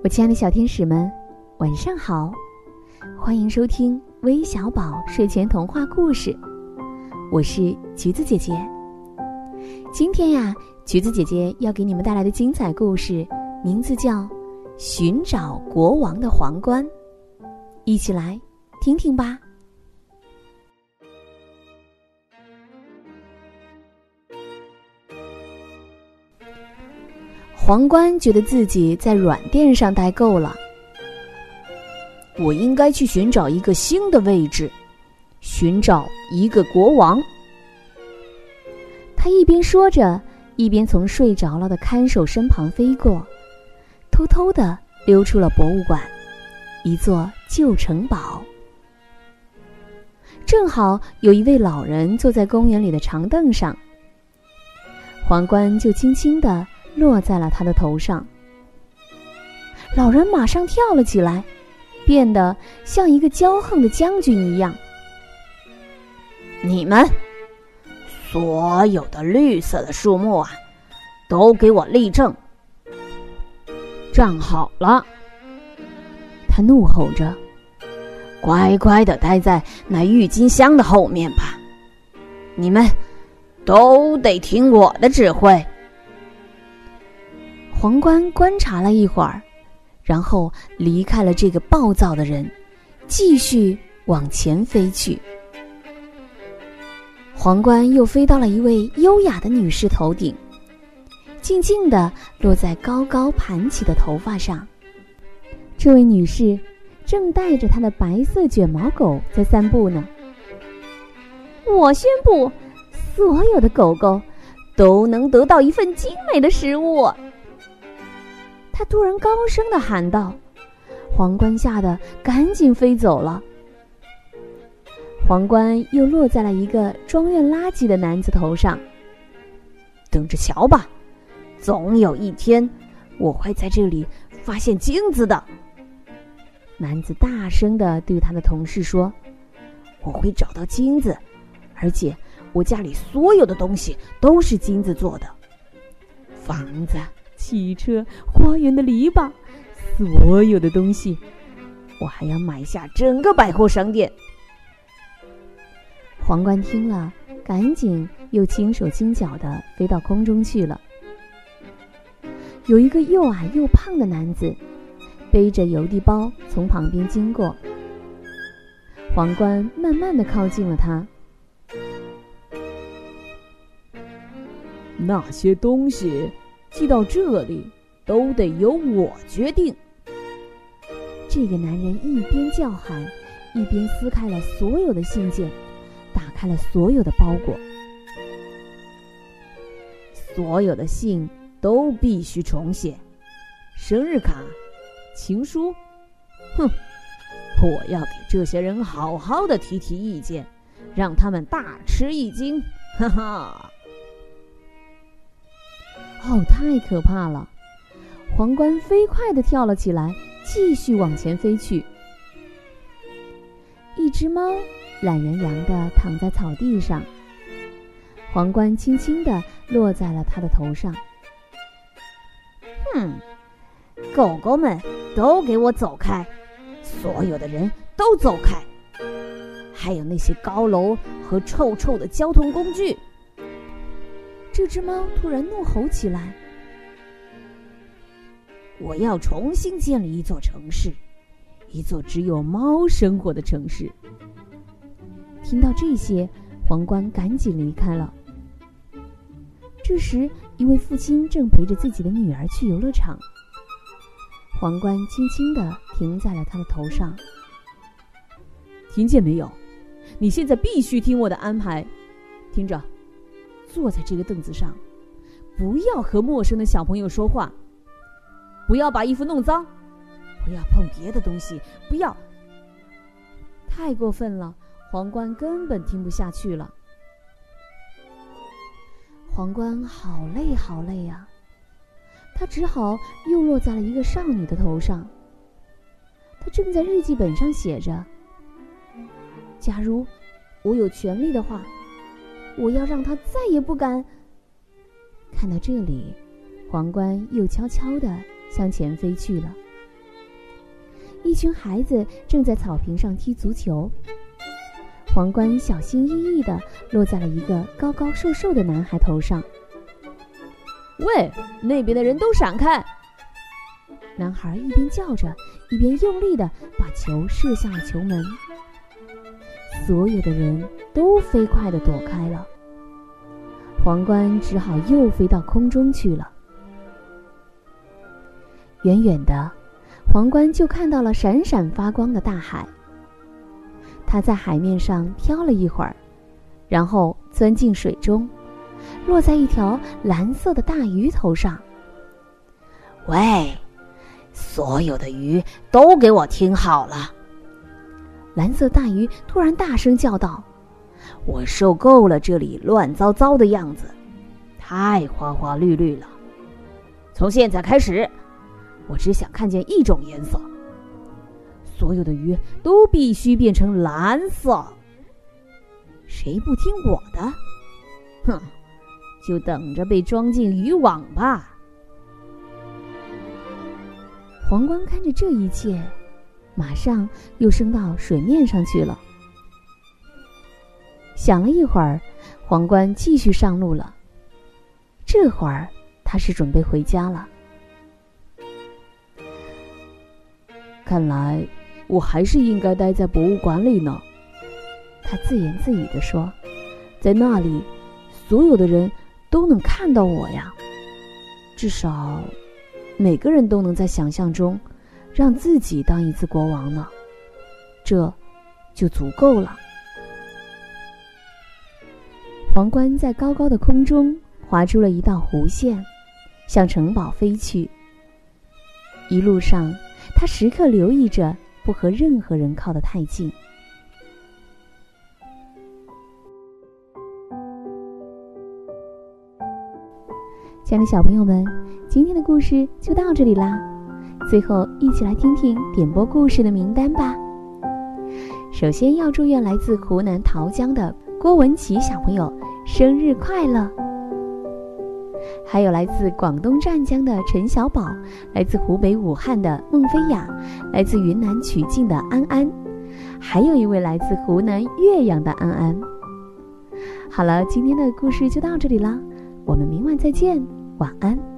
我亲爱的小天使们，晚上好！欢迎收听微小宝睡前童话故事，我是橘子姐姐。今天呀，橘子姐姐要给你们带来的精彩故事，名字叫《寻找国王的皇冠》，一起来听听吧。皇冠觉得自己在软垫上待够了，我应该去寻找一个新的位置，寻找一个国王。他一边说着，一边从睡着了的看守身旁飞过，偷偷的溜出了博物馆，一座旧城堡。正好有一位老人坐在公园里的长凳上，皇冠就轻轻的。落在了他的头上，老人马上跳了起来，变得像一个骄横的将军一样。你们所有的绿色的树木啊，都给我立正，站好了！他怒吼着：“乖乖的待在那郁金香的后面吧！你们都得听我的指挥。”皇冠观察了一会儿，然后离开了这个暴躁的人，继续往前飞去。皇冠又飞到了一位优雅的女士头顶，静静的落在高高盘起的头发上。这位女士正带着她的白色卷毛狗在散步呢。我宣布，所有的狗狗都能得到一份精美的食物。他突然高声的喊道：“皇冠吓得赶紧飞走了。”皇冠又落在了一个装运垃圾的男子头上。等着瞧吧，总有一天我会在这里发现金子的。男子大声的对他的同事说：“我会找到金子，而且我家里所有的东西都是金子做的，房子。”汽车、花园的篱笆，所有的东西，我还要买下整个百货商店。皇冠听了，赶紧又轻手轻脚的飞到空中去了。有一个又矮又胖的男子，背着邮递包从旁边经过。皇冠慢慢的靠近了他，那些东西。寄到这里都得由我决定。这个男人一边叫喊，一边撕开了所有的信件，打开了所有的包裹。所有的信都必须重写，生日卡、情书，哼！我要给这些人好好的提提意见，让他们大吃一惊，哈哈。哦，太可怕了！皇冠飞快的跳了起来，继续往前飞去。一只猫懒洋洋的躺在草地上，皇冠轻轻的落在了它的头上。哼，狗狗们都给我走开！所有的人都走开！还有那些高楼和臭臭的交通工具！这只猫突然怒吼起来：“我要重新建立一座城市，一座只有猫生活的城市。”听到这些，皇冠赶紧离开了。这时，一位父亲正陪着自己的女儿去游乐场。皇冠轻轻的停在了他的头上。听见没有？你现在必须听我的安排，听着。坐在这个凳子上，不要和陌生的小朋友说话，不要把衣服弄脏，不要碰别的东西，不要。太过分了，皇冠根本听不下去了。皇冠好累好累呀，他只好又落在了一个少女的头上。他正在日记本上写着：“假如我有权利的话。”我要让他再也不敢。看到这里，皇冠又悄悄的向前飞去了。一群孩子正在草坪上踢足球。皇冠小心翼翼地落在了一个高高瘦瘦的男孩头上。喂，那边的人都闪开！男孩一边叫着，一边用力地把球射向了球门。所有的人都飞快地躲开了。皇冠只好又飞到空中去了。远远的，皇冠就看到了闪闪发光的大海。他在海面上飘了一会儿，然后钻进水中，落在一条蓝色的大鱼头上。喂，所有的鱼都给我听好了！蓝色大鱼突然大声叫道：“我受够了这里乱糟糟的样子，太花花绿绿了。从现在开始。”我只想看见一种颜色，所有的鱼都必须变成蓝色。谁不听我的，哼，就等着被装进渔网吧。皇冠看着这一切，马上又升到水面上去了。想了一会儿，皇冠继续上路了。这会儿他是准备回家了。看来，我还是应该待在博物馆里呢。他自言自语地说：“在那里，所有的人都能看到我呀。至少，每个人都能在想象中，让自己当一次国王呢。这，就足够了。”皇冠在高高的空中划出了一道弧线，向城堡飞去。一路上。他时刻留意着，不和任何人靠得太近。亲爱的小朋友们，今天的故事就到这里啦。最后，一起来听听点播故事的名单吧。首先要祝愿来自湖南桃江的郭文琪小朋友生日快乐。还有来自广东湛江的陈小宝，来自湖北武汉的孟菲雅，来自云南曲靖的安安，还有一位来自湖南岳阳的安安。好了，今天的故事就到这里啦，我们明晚再见，晚安。